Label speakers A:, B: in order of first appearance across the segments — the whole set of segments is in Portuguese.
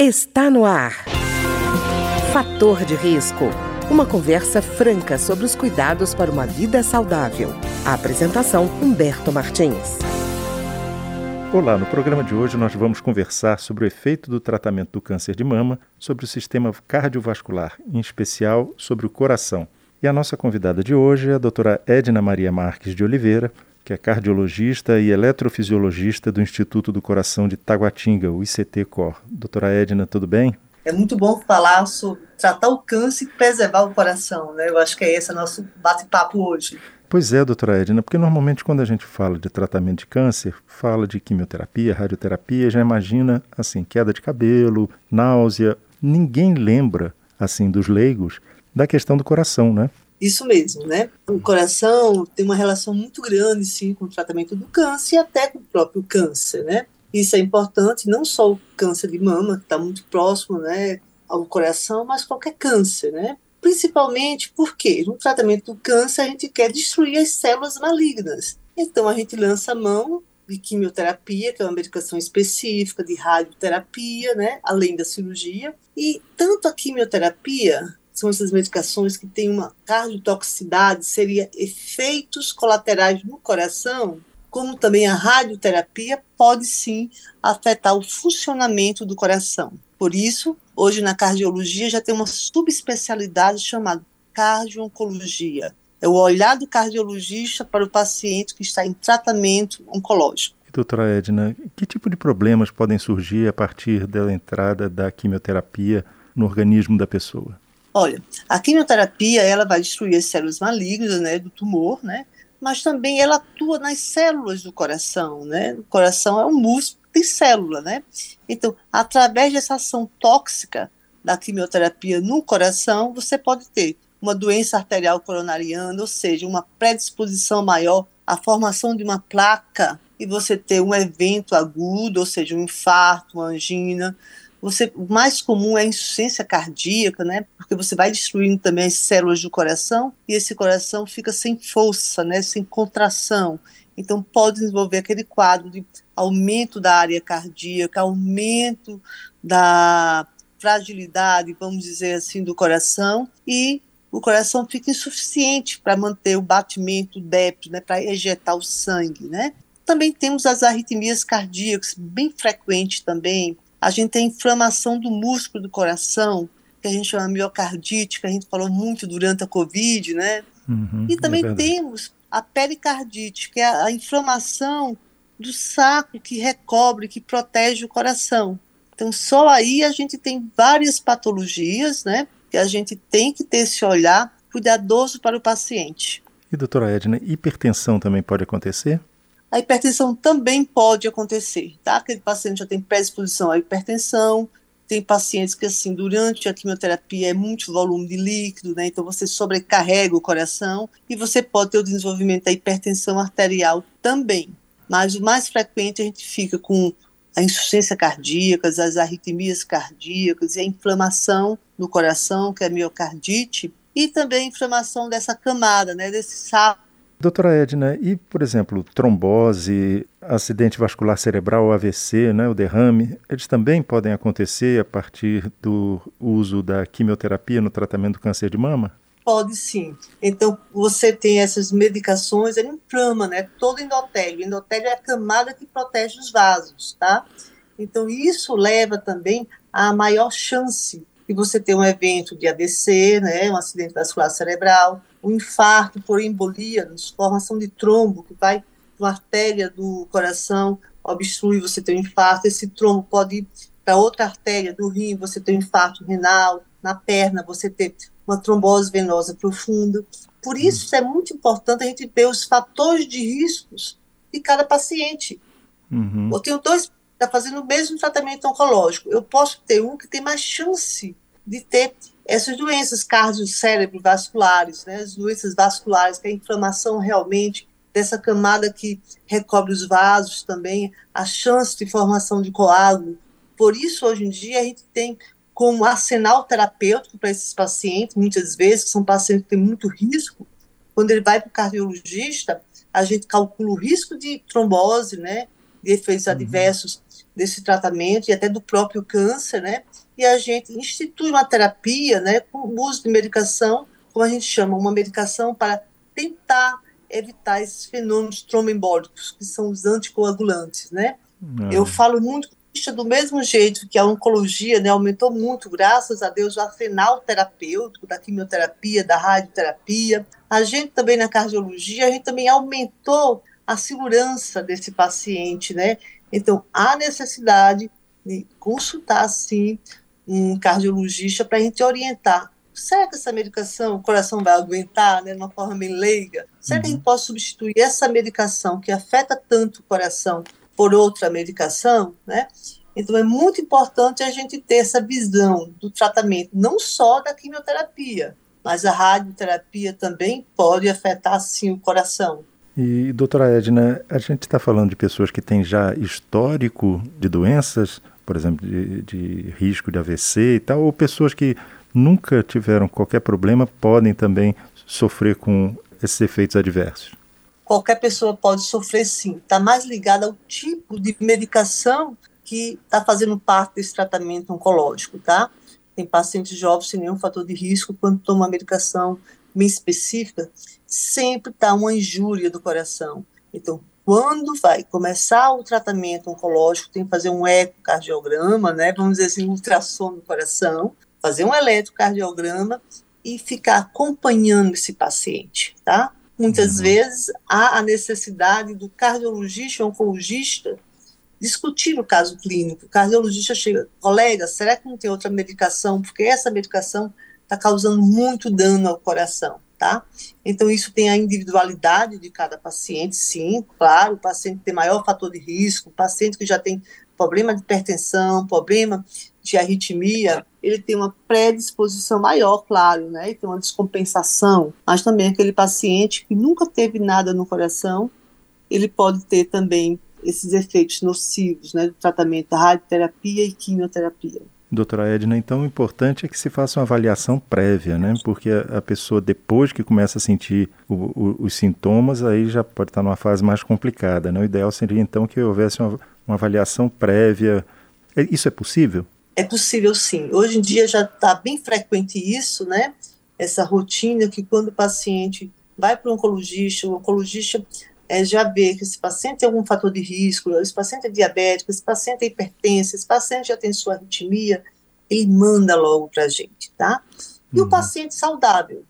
A: Está no ar. Fator de risco. Uma conversa franca sobre os cuidados para uma vida saudável. A apresentação Humberto Martins.
B: Olá, no programa de hoje nós vamos conversar sobre o efeito do tratamento do câncer de mama sobre o sistema cardiovascular, em especial sobre o coração. E a nossa convidada de hoje é a doutora Edna Maria Marques de Oliveira, que é cardiologista e eletrofisiologista do Instituto do Coração de Taguatinga, o ICT-COR. Doutora Edna, tudo bem?
C: É muito bom falar sobre tratar o câncer e preservar o coração, né? Eu acho que é esse o nosso bate-papo hoje.
B: Pois é, doutora Edna, porque normalmente quando a gente fala de tratamento de câncer, fala de quimioterapia, radioterapia, já imagina, assim, queda de cabelo, náusea. Ninguém lembra, assim, dos leigos, da questão do coração, né?
C: Isso mesmo, né? O coração tem uma relação muito grande, sim, com o tratamento do câncer e até com o próprio câncer, né? Isso é importante, não só o câncer de mama, que está muito próximo, né, ao coração, mas qualquer câncer, né? Principalmente porque no tratamento do câncer a gente quer destruir as células malignas. Então a gente lança a mão de quimioterapia, que é uma medicação específica, de radioterapia, né, além da cirurgia. E tanto a quimioterapia são essas medicações que têm uma cardiotoxicidade, seria efeitos colaterais no coração, como também a radioterapia pode sim afetar o funcionamento do coração. Por isso, hoje na cardiologia já tem uma subespecialidade chamada cardio-oncologia. É o olhar do cardiologista para o paciente que está em tratamento oncológico.
B: doutora Edna, que tipo de problemas podem surgir a partir da entrada da quimioterapia no organismo da pessoa?
C: Olha, a quimioterapia ela vai destruir as células malignas, né, do tumor, né, mas também ela atua nas células do coração, né. O coração é um músculo que tem célula, né. Então, através dessa ação tóxica da quimioterapia no coração, você pode ter uma doença arterial coronariana, ou seja, uma predisposição maior à formação de uma placa e você ter um evento agudo, ou seja, um infarto, uma angina, você, o mais comum é a insuficiência cardíaca, né? Porque você vai destruindo também as células do coração e esse coração fica sem força, né? Sem contração. Então pode desenvolver aquele quadro de aumento da área cardíaca, aumento da fragilidade, vamos dizer assim, do coração e o coração fica insuficiente para manter o batimento, débito, né, para ejetar o sangue, né? Também temos as arritmias cardíacas, bem frequentes também, a gente tem inflamação do músculo do coração, que a gente chama miocardite, que a gente falou muito durante a Covid, né? Uhum, e também é temos a pericardite, que é a inflamação do saco que recobre, que protege o coração. Então, só aí a gente tem várias patologias, né? Que a gente tem que ter esse olhar cuidadoso para o paciente.
B: E, doutora Edna, hipertensão também pode acontecer?
C: A hipertensão também pode acontecer, tá? Aquele paciente já tem predisposição à hipertensão, tem pacientes que, assim, durante a quimioterapia é muito volume de líquido, né? Então você sobrecarrega o coração e você pode ter o desenvolvimento da hipertensão arterial também. Mas o mais frequente a gente fica com a insuficiência cardíaca, as arritmias cardíacas e a inflamação no coração, que é a miocardite, e também a inflamação dessa camada, né? Desse saco
B: Doutora Edna, e, por exemplo, trombose, acidente vascular cerebral, AVC, né, o derrame, eles também podem acontecer a partir do uso da quimioterapia no tratamento do câncer de mama?
C: Pode sim. Então, você tem essas medicações, ele inflama, né, todo endotélio. O endotélio é a camada que protege os vasos, tá? Então, isso leva também a maior chance de você ter um evento de AVC, né, um acidente vascular cerebral, um infarto por embolia, formação de trombo que vai uma artéria do coração, obstrui, você tem um infarto, esse trombo pode ir para outra artéria do rim, você tem um infarto renal, na perna você tem uma trombose venosa profunda. Por uhum. isso é muito importante a gente ver os fatores de riscos de cada paciente. Uhum. Eu tenho dois está fazendo o mesmo tratamento oncológico. Eu posso ter um que tem mais chance de ter essas doenças cardiocérebro-vasculares, né, as doenças vasculares, que é a inflamação realmente dessa camada que recobre os vasos também, a chance de formação de coágulo. Por isso, hoje em dia, a gente tem como arsenal terapêutico para esses pacientes, muitas vezes, que são pacientes que têm muito risco, quando ele vai para o cardiologista, a gente calcula o risco de trombose, né, de efeitos uhum. adversos desse tratamento e até do próprio câncer, né? E a gente institui uma terapia, né, com o uso de medicação, como a gente chama, uma medicação para tentar evitar esses fenômenos tromboembólicos, que são os anticoagulantes, né? É. Eu falo muito do mesmo jeito que a oncologia né, aumentou muito, graças a Deus, o arsenal terapêutico da quimioterapia, da radioterapia. A gente também na cardiologia, a gente também aumentou a segurança desse paciente, né? Então, há necessidade de consultar, sim, um cardiologista para a gente orientar. Será que essa medicação o coração vai aguentar, né, de uma forma bem leiga? Será uhum. que a gente uhum. pode substituir essa medicação que afeta tanto o coração por outra medicação, né? Então é muito importante a gente ter essa visão do tratamento, não só da quimioterapia, mas a radioterapia também pode afetar sim o coração.
B: E, doutora Edna, a gente está falando de pessoas que têm já histórico de doenças, por exemplo, de, de risco de AVC e tal, ou pessoas que nunca tiveram qualquer problema podem também sofrer com esses efeitos adversos?
C: qualquer pessoa pode sofrer sim. Está mais ligada ao tipo de medicação que está fazendo parte desse tratamento oncológico, tá? Tem pacientes jovens sem nenhum fator de risco, quando toma uma medicação bem específica, sempre está uma injúria do coração. Então, quando vai começar o tratamento oncológico, tem que fazer um ecocardiograma, né? Vamos dizer assim, um ultrassom do coração, fazer um eletrocardiograma e ficar acompanhando esse paciente, tá? Muitas uhum. vezes há a necessidade do cardiologista ou oncologista discutir o caso clínico. O cardiologista chega, colega, será que não tem outra medicação? Porque essa medicação está causando muito dano ao coração, tá? Então, isso tem a individualidade de cada paciente, sim, claro, o paciente tem maior fator de risco, o paciente que já tem problema de hipertensão, problema de arritmia, ele tem uma predisposição maior, claro, né? E tem uma descompensação, mas também aquele paciente que nunca teve nada no coração, ele pode ter também esses efeitos nocivos, né, do tratamento da radioterapia e quimioterapia.
B: Doutora Edna, então o importante é que se faça uma avaliação prévia, né? Porque a, pessoa, depois que começa a sentir o, o, os sintomas, aí já pode estar numa fase mais complicada, né? O ideal seria então que houvesse uma, uma avaliação prévia. É, isso é possível?
C: É possível sim. Hoje em dia já está bem frequente isso, né? Essa rotina que quando o paciente vai para o oncologista, o oncologista é, já vê que esse paciente tem algum fator de risco, esse paciente é diabético, esse paciente é hipertenso, esse paciente já tem sua arritmia, ele manda logo para a gente, tá? E uhum. o paciente saudável,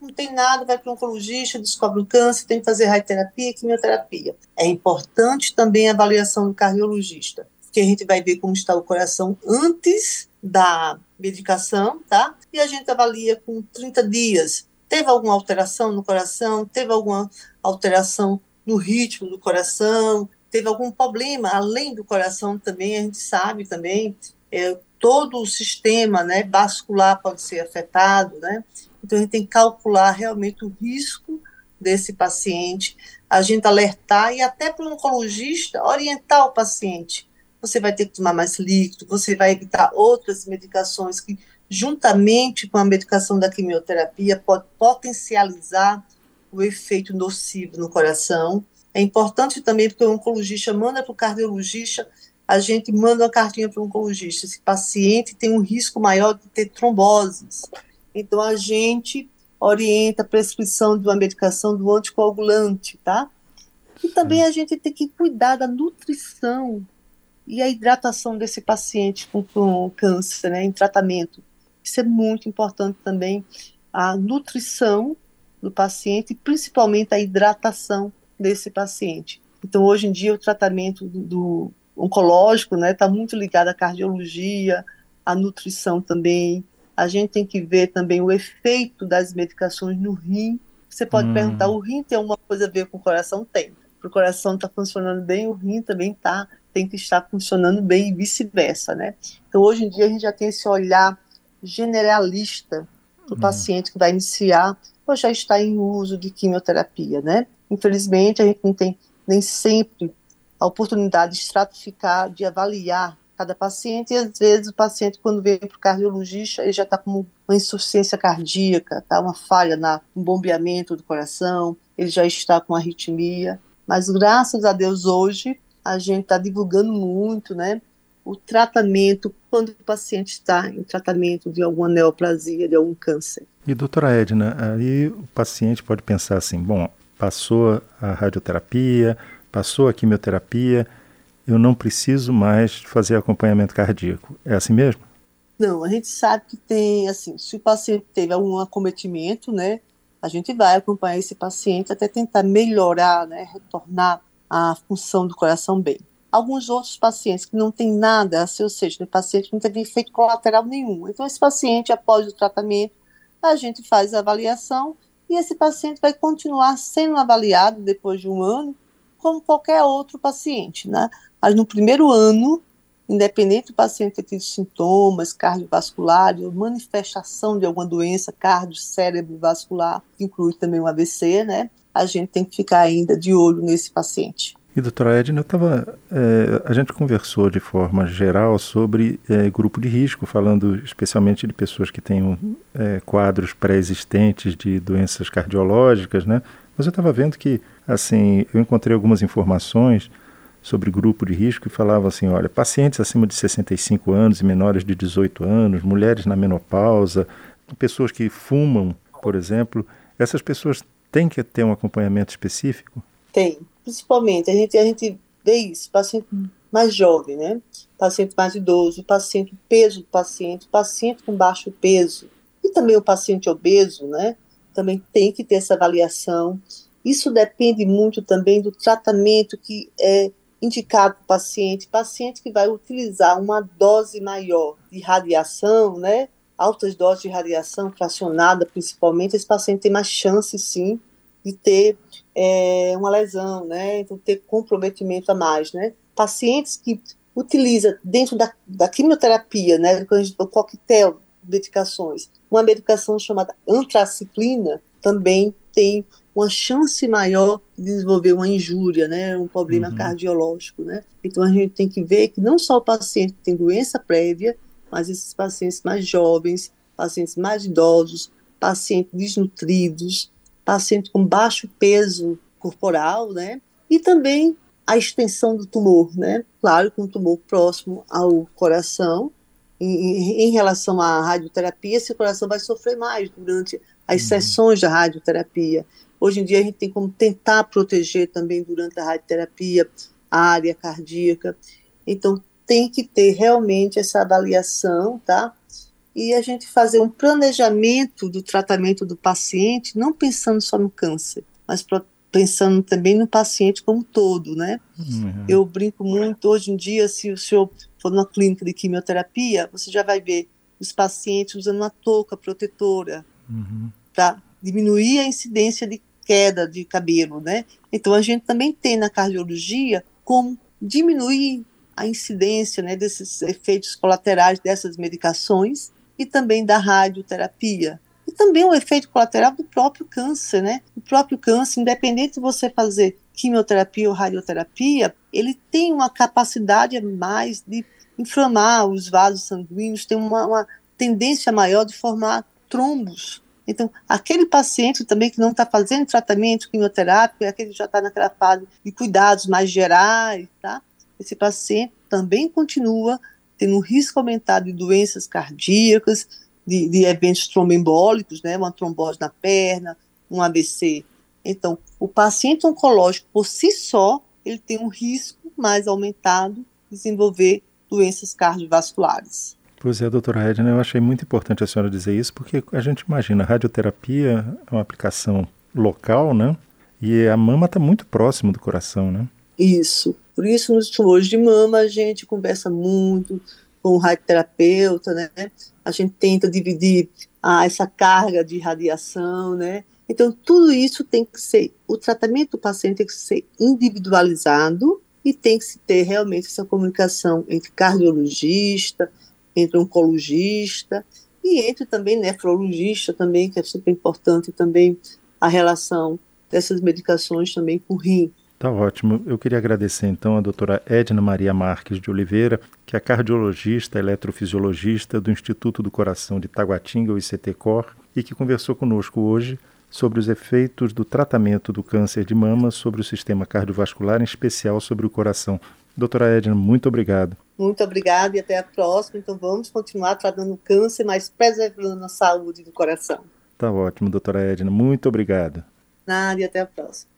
C: não tem nada, vai para o oncologista, descobre o câncer, tem que fazer radioterapia, quimioterapia. É importante também a avaliação do cardiologista que a gente vai ver como está o coração antes da medicação, tá? E a gente avalia com 30 dias. Teve alguma alteração no coração? Teve alguma alteração no ritmo do coração? Teve algum problema além do coração também? A gente sabe também, é, todo o sistema né, vascular pode ser afetado, né? Então a gente tem que calcular realmente o risco desse paciente, a gente alertar e até para o oncologista orientar o paciente você vai ter que tomar mais líquido, você vai evitar outras medicações que, juntamente com a medicação da quimioterapia, pode potencializar o efeito nocivo no coração. É importante também porque o oncologista manda para o cardiologista, a gente manda uma cartinha para o oncologista. Esse paciente tem um risco maior de ter tromboses. Então a gente orienta a prescrição de uma medicação do anticoagulante, tá? E também a gente tem que cuidar da nutrição e a hidratação desse paciente com, com câncer, né, em tratamento. Isso é muito importante também, a nutrição do paciente, principalmente a hidratação desse paciente. Então, hoje em dia, o tratamento do, do oncológico está né, tá muito ligado à cardiologia, à nutrição também. A gente tem que ver também o efeito das medicações no rim. Você pode hum. perguntar, o rim tem alguma coisa a ver com o coração? Tem. Para o coração estar tá funcionando bem, o rim também está tem que estar funcionando bem e vice-versa, né? Então, hoje em dia, a gente já tem esse olhar generalista do uhum. paciente que vai iniciar ou já está em uso de quimioterapia, né? Infelizmente, a gente não tem nem sempre a oportunidade de estratificar, de avaliar cada paciente, e às vezes o paciente, quando vem para o cardiologista, ele já está com uma insuficiência cardíaca, tá? uma falha no bombeamento do coração, ele já está com arritmia, mas graças a Deus hoje a gente está divulgando muito, né? O tratamento quando o paciente está em tratamento de alguma neoplasia, de algum câncer.
B: E doutora Edna, aí o paciente pode pensar assim, bom, passou a radioterapia, passou a quimioterapia, eu não preciso mais fazer acompanhamento cardíaco. É assim mesmo?
C: Não, a gente sabe que tem, assim, se o paciente teve algum acometimento, né, a gente vai acompanhar esse paciente até tentar melhorar, né, retornar a função do coração bem. Alguns outros pacientes que não tem nada, ou seja, o paciente não teve efeito colateral nenhum. Então, esse paciente, após o tratamento, a gente faz a avaliação e esse paciente vai continuar sendo avaliado depois de um ano, como qualquer outro paciente, né? Mas no primeiro ano, independente do paciente ter tido sintomas cardiovasculares ou manifestação de alguma doença cardio-cérebro-vascular, que inclui também o AVC, né? A gente tem que ficar ainda de olho nesse paciente.
B: E doutora Edna, eu tava, é, a gente conversou de forma geral sobre é, grupo de risco, falando especialmente de pessoas que têm é, quadros pré-existentes de doenças cardiológicas, né? Mas eu estava vendo que, assim, eu encontrei algumas informações sobre grupo de risco e falavam assim, olha, pacientes acima de 65 anos e menores de 18 anos, mulheres na menopausa, pessoas que fumam, por exemplo, essas pessoas têm que ter um acompanhamento específico?
C: Tem, principalmente, a gente, a gente vê isso, paciente mais jovem, né? Paciente mais idoso, paciente, peso do paciente, paciente com baixo peso, e também o paciente obeso, né? Também tem que ter essa avaliação. Isso depende muito também do tratamento que é indicado para o paciente. Paciente que vai utilizar uma dose maior de radiação, né? Altas doses de radiação fracionada, principalmente, esse paciente tem mais chance, sim, de ter é, uma lesão, né? Então, ter comprometimento a mais, né? Pacientes que utiliza dentro da, da quimioterapia, né? O coquetel de medicações, uma medicação chamada antraciclina também tem uma chance maior de desenvolver uma injúria, né, um problema uhum. cardiológico, né. Então a gente tem que ver que não só o paciente tem doença prévia, mas esses pacientes mais jovens, pacientes mais idosos, pacientes desnutridos, paciente com baixo peso corporal, né? E também a extensão do tumor, né? Claro que um tumor próximo ao coração, em, em, relação à radioterapia, esse coração vai sofrer mais durante as uhum. sessões da radioterapia. Hoje em dia a gente tem como tentar proteger também durante a radioterapia a área cardíaca. Então tem que ter realmente essa avaliação, tá? E a gente fazer um planejamento do tratamento do paciente, não pensando só no câncer, mas pensando também no paciente como um todo, né? Uhum. Eu brinco muito, hoje em dia, se o senhor for numa clínica de quimioterapia, você já vai ver os pacientes usando uma touca protetora uhum. para diminuir a incidência de queda de cabelo, né? Então a gente também tem na cardiologia como diminuir a incidência né, desses efeitos colaterais dessas medicações e também da radioterapia. E também o efeito colateral do próprio câncer, né? O próprio câncer, independente de você fazer quimioterapia ou radioterapia, ele tem uma capacidade a mais de inflamar os vasos sanguíneos, tem uma, uma tendência maior de formar trombos. Então, aquele paciente também que não está fazendo tratamento quimioterápico, é aquele que já está naquela fase de cuidados mais gerais, tá? Esse paciente também continua tendo um risco aumentado de doenças cardíacas, de, de eventos tromboembólicos, né, uma trombose na perna, um ABC. Então, o paciente oncológico, por si só, ele tem um risco mais aumentado de desenvolver doenças cardiovasculares.
B: Pois é, doutora Edna, eu achei muito importante a senhora dizer isso, porque a gente imagina, a radioterapia é uma aplicação local, né? E a mama está muito próximo do coração, né?
C: Isso. Por isso, nos tumores de mama, a gente conversa muito com o radioterapeuta, né? A gente tenta dividir ah, essa carga de radiação, né? Então, tudo isso tem que ser, o tratamento do paciente tem que ser individualizado e tem que se ter realmente essa comunicação entre cardiologista, entre oncologista e entre também nefrologista também, que é super importante também a relação dessas medicações também com o rim.
B: Tá ótimo. Eu queria agradecer então a doutora Edna Maria Marques de Oliveira, que é cardiologista, eletrofisiologista do Instituto do Coração de Taguatinga, o ICT-COR, e que conversou conosco hoje sobre os efeitos do tratamento do câncer de mama sobre o sistema cardiovascular, em especial sobre o coração. Doutora Edna, muito obrigado.
C: Muito obrigada e até a próxima. Então vamos continuar tratando o câncer, mas preservando a saúde do coração.
B: Tá ótimo, doutora Edna. Muito obrigado.
C: Nada e até a próxima.